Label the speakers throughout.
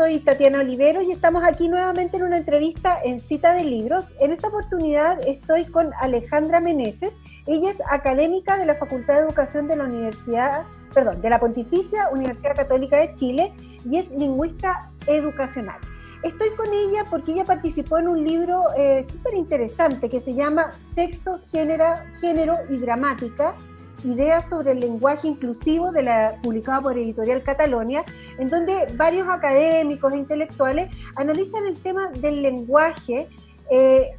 Speaker 1: soy Tatiana Olivero y estamos aquí nuevamente en una entrevista en Cita de Libros. En esta oportunidad estoy con Alejandra Meneses. Ella es académica de la Facultad de Educación de la Universidad, perdón, de la Pontificia Universidad Católica de Chile y es lingüista educacional. Estoy con ella porque ella participó en un libro eh, súper interesante que se llama Sexo, Género y Gramática, Ideas sobre el lenguaje inclusivo, de la, publicado por Editorial Catalonia, en donde varios académicos e intelectuales analizan el tema del lenguaje eh,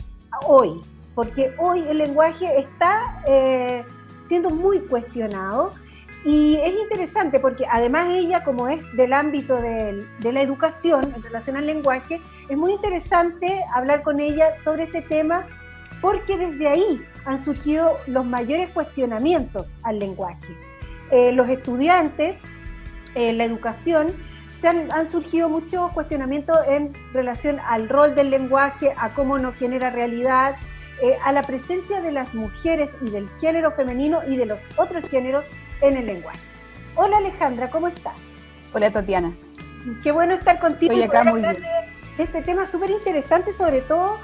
Speaker 1: hoy, porque hoy el lenguaje está eh, siendo muy cuestionado y es interesante porque además ella, como es del ámbito de, de la educación en relación al lenguaje, es muy interesante hablar con ella sobre ese tema porque desde ahí han surgido los mayores cuestionamientos al lenguaje. Eh, los estudiantes, eh, la educación, se han, surgido muchos cuestionamientos en relación al rol del lenguaje, a cómo nos genera realidad, eh, a la presencia de las mujeres y del género femenino y de los otros géneros en el lenguaje. Hola Alejandra, ¿cómo estás?
Speaker 2: Hola Tatiana.
Speaker 1: Qué bueno estar contigo.
Speaker 2: Estoy acá muy bien.
Speaker 1: De este tema súper interesante, sobre todo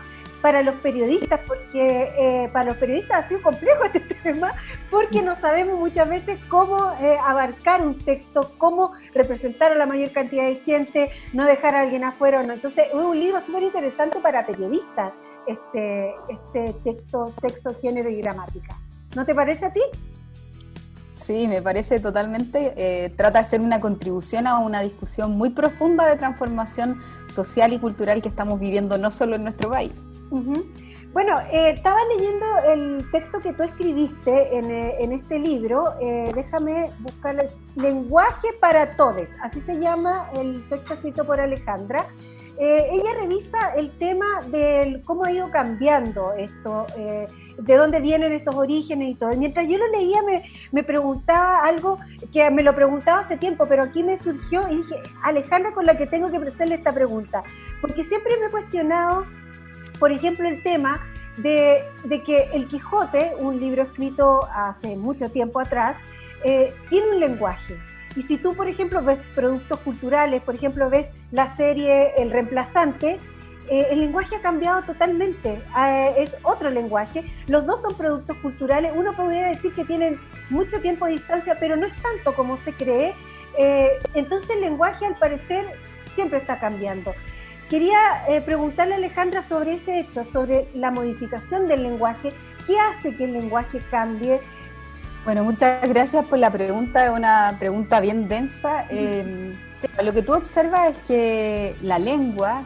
Speaker 1: para los periodistas, porque eh, para los periodistas ha sido complejo este tema, porque no sabemos muchas veces cómo eh, abarcar un texto, cómo representar a la mayor cantidad de gente, no dejar a alguien afuera. Entonces, es un libro súper interesante para periodistas, este, este texto, sexo, género y gramática. ¿No te parece a ti?
Speaker 2: Sí, me parece totalmente. Eh, trata de ser una contribución a una discusión muy profunda de transformación social y cultural que estamos viviendo no solo en nuestro país.
Speaker 1: Bueno, eh, estaba leyendo el texto que tú escribiste en, eh, este libro. Eh, déjame buscar el lenguaje para todos. Así se llama el texto escrito por Alejandra. ella revisa el tema de cómo ha ido cambiando esto, de dónde vienen estos orígenes y todo. mientras yo lo leía me, me, preguntaba algo que me lo preguntaba hace tiempo, pero aquí me surgió y dije, Alejandra con la que tengo que hacerle esta pregunta, porque siempre me he cuestionado por ejemplo, el tema de, que El Quijote, un libro escrito hace mucho tiempo atrás, eh, tiene un lenguaje. Y si tú, por ejemplo, ves productos culturales, por ejemplo, ves la serie El Reemplazante, eh, el lenguaje ha cambiado totalmente, eh, es otro lenguaje. Los dos son productos culturales, uno podría decir que tienen mucho tiempo de distancia, pero no es tanto como se cree. entonces el lenguaje al parecer siempre está cambiando. Quería eh, preguntarle a Alejandra sobre ese hecho, sobre la modificación del lenguaje. ¿Qué hace que el lenguaje cambie?
Speaker 2: Bueno, muchas gracias por la pregunta, es una pregunta bien densa. Eh, lo que tú observas es que la lengua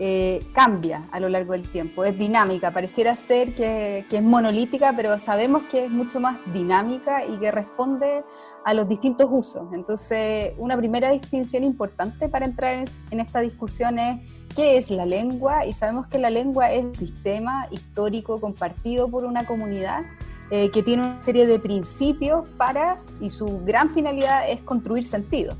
Speaker 2: eh, cambia a lo largo del tiempo, es dinámica, pareciera ser que, es monolítica, pero sabemos que es mucho más dinámica y que responde a los distintos usos. Entonces, una primera distinción importante para entrar en esta discusión es qué es la lengua y sabemos que la lengua es un sistema histórico compartido por una comunidad eh, que tiene una serie de principios para, y su gran finalidad es construir sentido.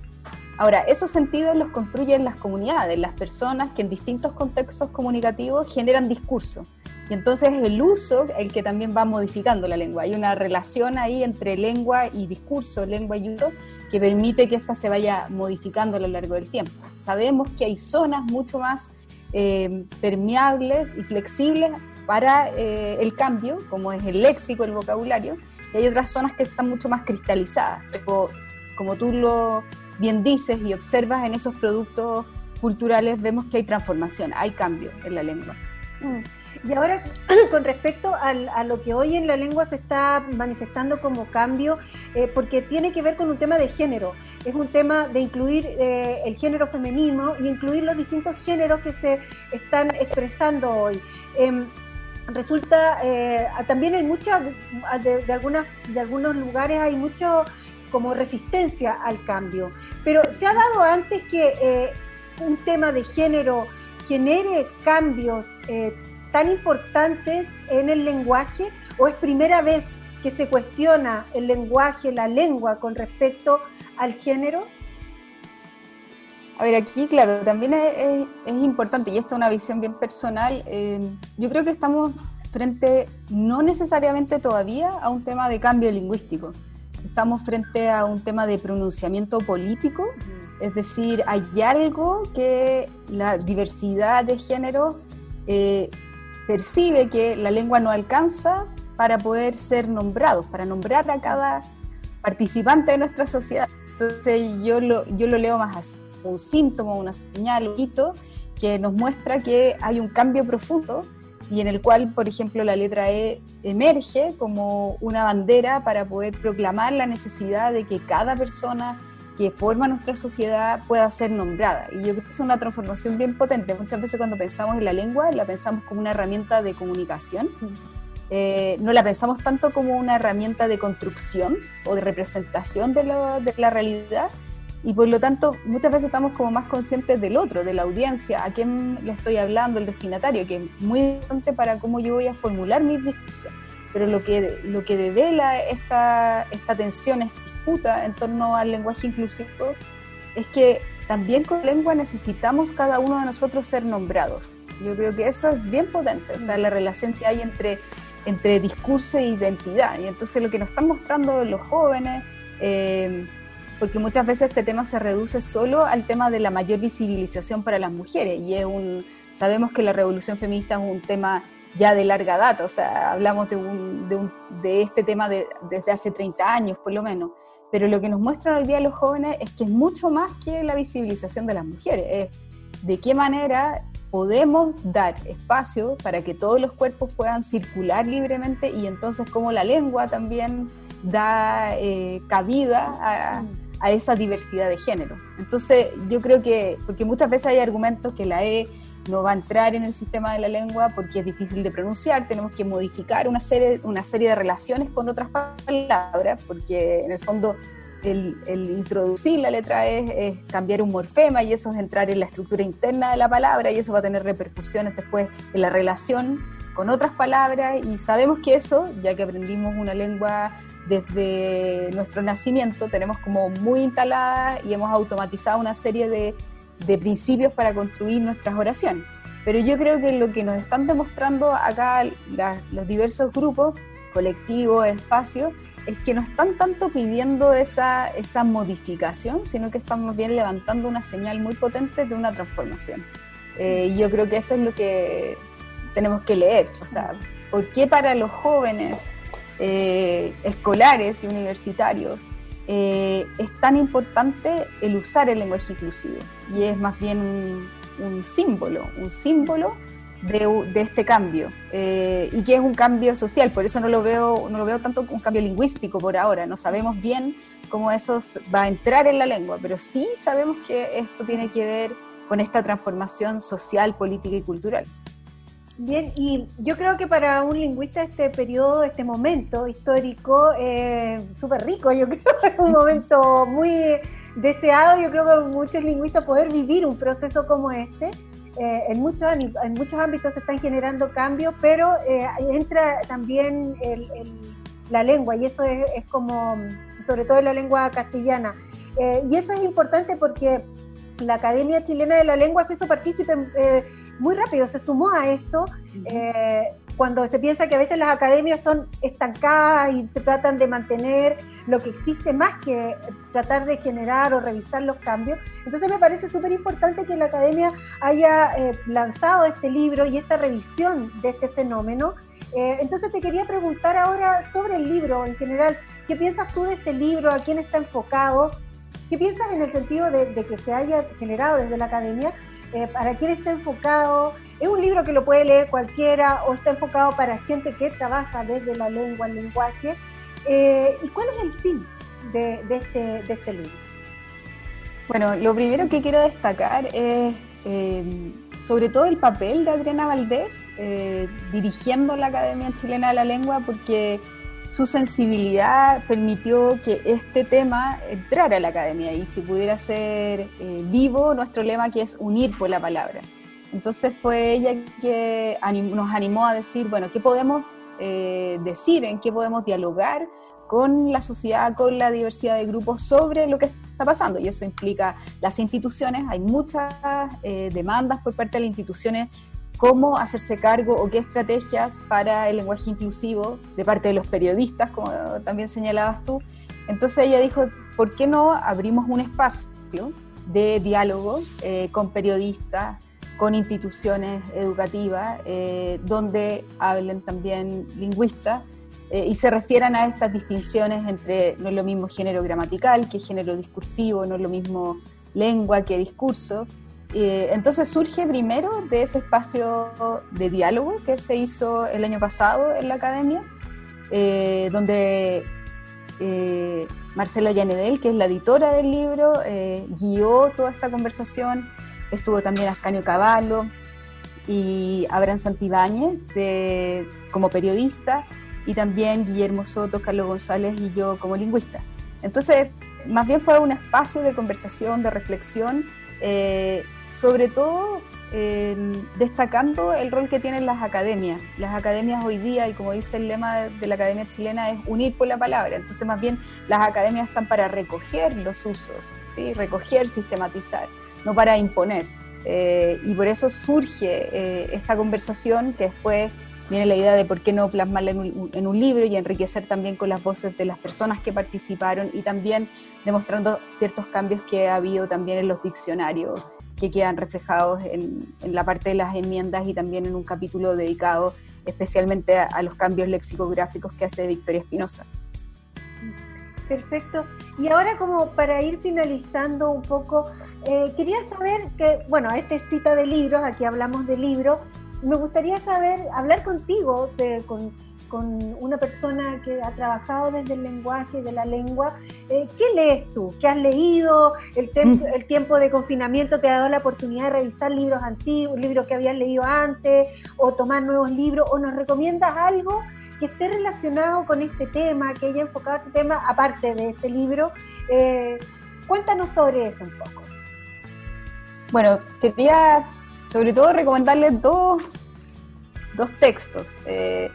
Speaker 2: Ahora, esos sentidos los construyen las comunidades, las personas que en distintos contextos comunicativos generan discurso. Y entonces es el uso el que también va modificando la lengua. Hay una relación ahí entre lengua y discurso, lengua y uso, que permite que ésta se vaya modificando a lo largo del tiempo. Sabemos que hay zonas mucho más eh, permeables y flexibles para eh, el cambio, como es el léxico, el vocabulario, y hay otras zonas que están mucho más cristalizadas. Pero, como tú lo bien dices y observas en esos productos culturales, vemos que hay transformación, hay cambio en la lengua.
Speaker 1: Mm. Y ahora, con respecto a, lo que hoy en la lengua se está manifestando como cambio, eh, porque tiene que ver con un tema de género, es un tema de incluir eh, el género femenino y incluir los distintos géneros que se están expresando hoy. Em, resulta, eh, también hay muchas, de, algunas, de algunos lugares hay mucho como resistencia al cambio, pero se ha dado antes que un tema de género genere cambios tan importantes en el lenguaje o es primera vez que se cuestiona el lenguaje, la lengua con respecto al género?
Speaker 2: A ver, aquí, claro, también es, importante, y esto es una visión bien personal, eh, yo creo que estamos frente, no necesariamente todavía, a un tema de cambio lingüístico. Estamos frente a un tema de pronunciamiento político Es decir, hay algo que la diversidad de género eh, percibe que la lengua no alcanza para poder ser nombrados, para nombrar a cada participante de nuestra sociedad. Entonces yo lo, yo lo leo más así, un síntoma, una señal, un hito que nos muestra que hay un cambio profundo y en el cual, por ejemplo, la letra E emerge como una bandera para poder proclamar la necesidad de que cada persona que forma nuestra sociedad pueda ser nombrada. Y yo creo que es una transformación bien potente. Muchas veces cuando pensamos en la lengua, la pensamos como una herramienta de comunicación. Eh, no la pensamos tanto como una herramienta de construcción o de representación de, de la realidad, y por lo tanto muchas veces estamos como más conscientes del otro, de la audiencia, a quién le estoy hablando, el destinatario, que es muy importante para cómo yo voy a formular mi discusión. Pero lo que, lo que devela esta, esta tensión, esta disputa en torno al lenguaje inclusivo, es que también con lengua necesitamos cada uno de nosotros ser nombrados. Yo creo que eso es bien potente, o sea, la relación que hay entre, entre discurso e identidad. Y entonces lo que nos están mostrando los jóvenes, eh, porque muchas veces este tema se reduce solo al tema de la mayor visibilización para las mujeres y es un sabemos que la revolución feminista es un tema ya de larga data, o sea, hablamos de, un, de, un, de este tema de, desde hace 30 años por lo menos, pero lo que nos muestran hoy día los jóvenes es que es mucho más que la visibilización de las mujeres, es de qué manera podemos dar espacio para que todos los cuerpos puedan circular libremente y entonces cómo la lengua también da eh, cabida a a esa diversidad de género. Entonces, yo creo que, porque muchas veces hay argumentos que la E no va a entrar en el sistema de la lengua porque es difícil de pronunciar, tenemos que modificar una serie, una serie de relaciones con otras palabras, porque en el fondo el, introducir la letra E es cambiar un morfema y eso es entrar en la estructura interna de la palabra y eso va a tener repercusiones después en la relación con otras palabras y sabemos que eso, ya que aprendimos una lengua desde nuestro nacimiento tenemos como muy instalada y hemos automatizado una serie de, principios para construir nuestras oraciones. Pero yo creo que lo que nos están demostrando acá los diversos grupos, colectivos, espacios, es que no están tanto pidiendo esa, esa modificación, sino que estamos bien levantando una señal muy potente de una transformación. Eh, yo creo que eso es lo que tenemos que leer. O sea, ¿por qué para los jóvenes eh, escolares y universitarios, eh, es tan importante el usar el lenguaje inclusivo. Y es más bien un, símbolo, un símbolo de, este cambio. Eh, y que es un cambio social, por eso no lo veo no lo veo tanto como un cambio lingüístico por ahora, no sabemos bien cómo eso va a entrar en la lengua, pero sí sabemos que esto tiene que ver con esta transformación social, política y cultural.
Speaker 1: Bien, y yo creo que para un lingüista este periodo, este momento histórico, es súper rico, yo creo es un momento muy deseado, yo creo que muchos lingüistas poder vivir un proceso como este. Eh, en, muchos, en muchos ámbitos se están generando cambios, pero eh, entra también la lengua y eso es, como, sobre todo en la lengua castellana. Eh, y eso es importante porque la Academia Chilena de la Lengua se hizo partícipe muy rápido se sumó a esto. Eh, cuando se piensa que a veces las academias son estancadas y se tratan de mantener lo que existe más que tratar de generar o revisar los cambios. Entonces me parece súper importante que la academia haya eh, lanzado este libro y esta revisión de este fenómeno. Eh, entonces te quería preguntar ahora sobre el libro en general. ¿Qué piensas tú de este libro? ¿A quién está enfocado? ¿Qué piensas en el sentido de que se haya generado desde la academia? Eh, para quién está enfocado. Es un libro que lo puede leer cualquiera o está enfocado para gente que trabaja desde la lengua, el lenguaje. Eh, ¿Y cuál es el fin de, este, de este libro?
Speaker 2: Bueno, lo primero que quiero destacar es eh, sobre todo el papel de Adriana Valdés dirigiendo la Academia Chilena de la Lengua, porque su sensibilidad permitió que este tema entrara a la academia y si pudiera ser eh, vivo nuestro lema que es unir por la palabra. Entonces fue ella que nos animó a decir, bueno, ¿qué podemos eh, decir? ¿En qué podemos dialogar con la sociedad, con la diversidad de grupos sobre lo que está pasando? Y eso implica las instituciones, hay muchas eh, demandas por parte de las instituciones cómo hacerse cargo o qué estrategias para el lenguaje inclusivo de parte de los periodistas, como también señalabas tú. Entonces ella dijo, ¿por qué no abrimos un espacio de diálogo eh, con periodistas, con instituciones educativas, eh, donde hablen también lingüistas eh, y se refieran a estas distinciones entre no es lo mismo género gramatical que género discursivo, no es lo mismo lengua que discurso. Entonces surge primero de ese espacio de diálogo que se hizo el año pasado en la academia, donde Marcelo Llanedel, que es la editora del libro, eh, guió toda esta conversación. Estuvo también Ascanio Cavallo y Abraham Santibáñez como periodista y también Guillermo Soto, Carlos González y yo como lingüista. Entonces, más bien fue un espacio de conversación, de reflexión, eh, sobre todo destacando el rol que tienen las academias. Las academias hoy día, y como dice el lema de la Academia Chilena, es unir por la palabra. Entonces, más bien, las academias están para recoger los usos, ¿sí? recoger, sistematizar, no para imponer. Eh, y por eso surge eh, esta conversación que después viene la idea de por qué no plasmarla en en un, libro y enriquecer también con las voces de las personas que participaron y también demostrando ciertos cambios que ha habido también en los diccionarios que quedan reflejados en, la parte de las enmiendas y también en un capítulo dedicado especialmente a, los cambios lexicográficos que hace Victoria Espinosa.
Speaker 1: Perfecto. Y ahora como para ir finalizando un poco, eh, quería saber que, bueno, esta es cita de libros, aquí hablamos de libros, me gustaría saber, hablar contigo, de, con una persona que ha trabajado desde el lenguaje, de la lengua. Eh, ¿Qué lees tú? ¿Qué has leído? El, mm. el, tiempo de confinamiento te ha dado la oportunidad de revisar libros antiguos, libros que habías leído antes, o tomar nuevos libros, o nos recomiendas algo que esté relacionado con este tema, que haya enfocado este tema, aparte de este libro. Eh, cuéntanos sobre eso un poco.
Speaker 2: Bueno, quería sobre todo recomendarles dos, dos textos. Eh,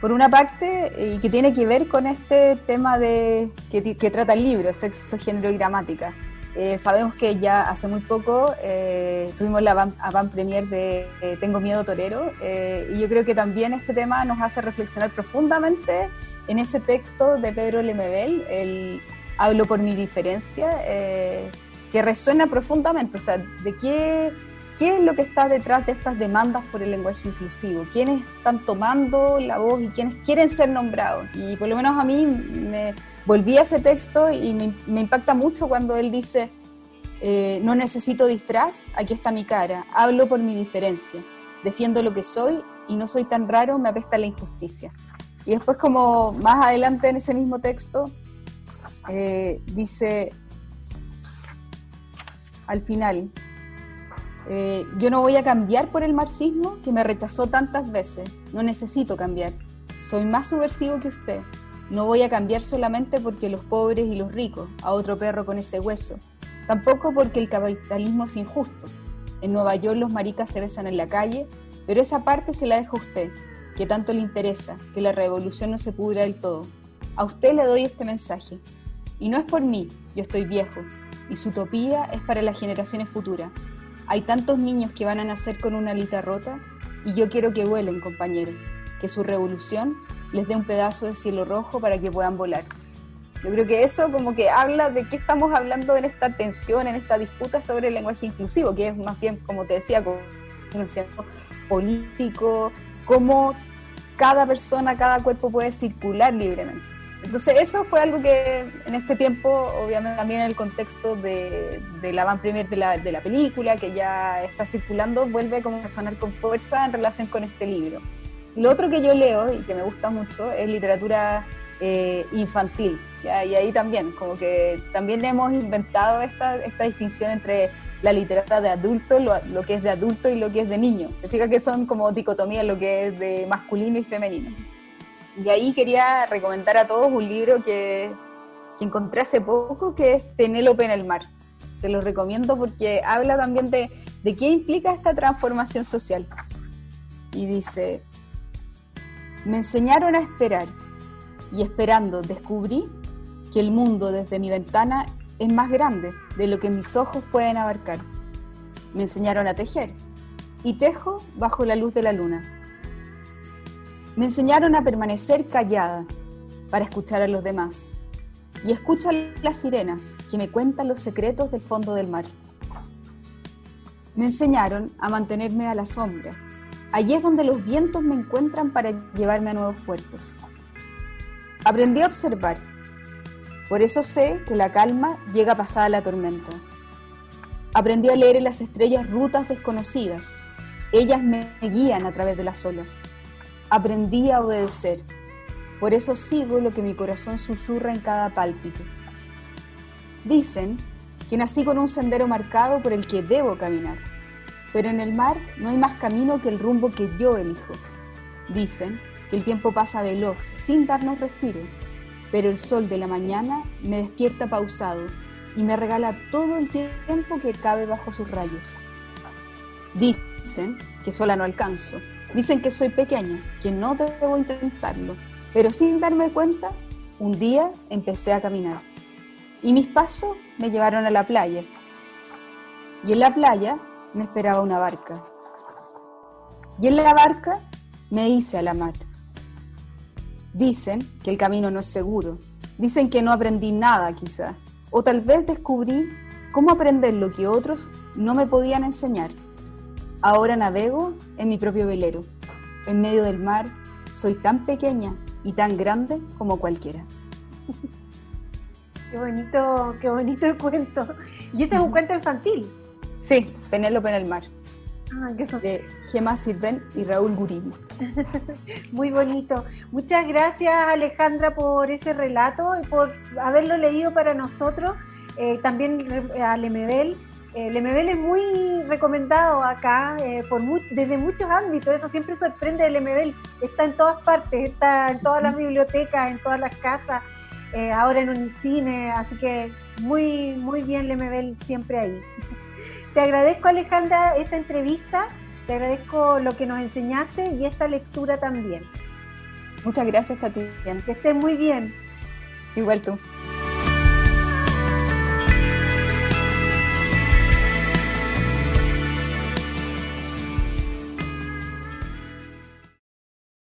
Speaker 2: por una parte, y que tiene que ver con este tema de que, trata el libro, sexo, género y gramática. Eh, sabemos que ya hace muy poco eh, tuvimos la van, premier de eh, Tengo miedo torero y yo creo que también este tema nos hace reflexionar profundamente en ese texto de Pedro Lemebel, el Hablo por mi diferencia, que resuena profundamente, o sea, de qué ¿Qué es lo que está detrás de estas demandas por el lenguaje inclusivo? ¿Quiénes están tomando la voz y quiénes quieren ser nombrados? Y por lo menos a mí me volví a ese texto y me, impacta mucho cuando él dice, eh, no necesito disfraz, aquí está mi cara, hablo por mi diferencia, defiendo lo que soy y no soy tan raro, me apesta la injusticia. Y después como más adelante en ese mismo texto, eh, dice al final, eh, yo no voy a cambiar por el marxismo que me rechazó tantas veces. No necesito cambiar. Soy más subversivo que usted. No voy a cambiar solamente porque los pobres y los ricos, a otro perro con ese hueso. Tampoco porque el capitalismo es injusto. En Nueva York los maricas se besan en la calle, pero esa parte se la deja a usted, que tanto le interesa, que la revolución no se pudra del todo. A usted le doy este mensaje. Y no es por mí, yo estoy viejo, y su utopía es para las generaciones futuras. Hay tantos niños que van a nacer con una alita rota y yo quiero que vuelen, compañeros, que su revolución les dé un pedazo de cielo rojo para que puedan volar. Yo creo que eso como que habla de qué estamos hablando en esta tensión, en esta disputa sobre el lenguaje inclusivo, que es más bien, como te decía, como político, cómo cada persona, cada cuerpo puede circular libremente. Entonces eso fue algo que en este tiempo, obviamente también en el contexto de, la van premier de la, de la, película, que ya está circulando, vuelve como a sonar con fuerza en relación con este libro. Lo otro que yo leo y que me gusta mucho es literatura eh, infantil, y ahí también, como que también hemos inventado esta, esta distinción entre la literatura de adulto, lo, lo, que es de adulto y lo que es de niño. Te fijas que son como dicotomías lo que es de masculino y femenino. Y ahí quería recomendar a todos un libro que, encontré hace poco, que es Penélope en el mar. Se los recomiendo porque habla también de, de qué implica esta transformación social. Y dice, me enseñaron a esperar y esperando descubrí que el mundo desde mi ventana es más grande de lo que mis ojos pueden abarcar. Me enseñaron a tejer y tejo bajo la luz de la luna. Me enseñaron a permanecer callada para escuchar a los demás. Y escucho a las sirenas que me cuentan los secretos del fondo del mar. Me enseñaron a mantenerme a la sombra. Allí es donde los vientos me encuentran para llevarme a nuevos puertos. Aprendí a observar. Por eso sé que la calma llega pasada la tormenta. Aprendí a leer en las estrellas rutas desconocidas. Ellas me guían a través de las olas. Aprendí a obedecer. Por eso sigo lo que mi corazón susurra en cada pálpito. Dicen que nací con un sendero marcado por el que debo caminar, pero en el mar no hay más camino que el rumbo que yo elijo. Dicen que el tiempo pasa veloz, sin darnos respiro, pero el sol de la mañana me despierta pausado y me regala todo el tiempo que cabe bajo sus rayos. Dicen que sola no alcanzo, dicen que soy pequeña, que no debo intentarlo, pero sin darme cuenta, un día empecé a caminar y mis pasos me llevaron a la playa. Y en la playa me esperaba una barca. Y en la barca me hice a la mar. Dicen que el camino no es seguro. Dicen que no aprendí nada quizás. O tal vez descubrí cómo aprender lo que otros no me podían enseñar. Ahora navego en mi propio velero. En medio del mar soy tan pequeña y tan grande como cualquiera.
Speaker 1: Qué bonito, qué bonito el cuento. Y este es un cuento infantil.
Speaker 2: Sí, Penélope en el mar.
Speaker 1: Ah, qué
Speaker 2: de Gemma Sirven y Raúl Guridi.
Speaker 1: Muy bonito. Muchas gracias Alejandra por ese relato y por haberlo leído para nosotros. Eh, también a Lemebel. Eh, Lemebel es muy recomendado acá eh, por desde muchos ámbitos. Eso siempre sorprende de Lemebel. Está en todas partes, está en todas las bibliotecas, en todas las casas. Eh, ahora en un cine, así que muy, muy bien Lemebel siempre ahí. Te agradezco Alejandra esta entrevista, te agradezco lo que nos enseñaste y esta lectura también.
Speaker 2: Muchas gracias, Tatiana.
Speaker 1: Que estés muy bien.
Speaker 2: Igual tú.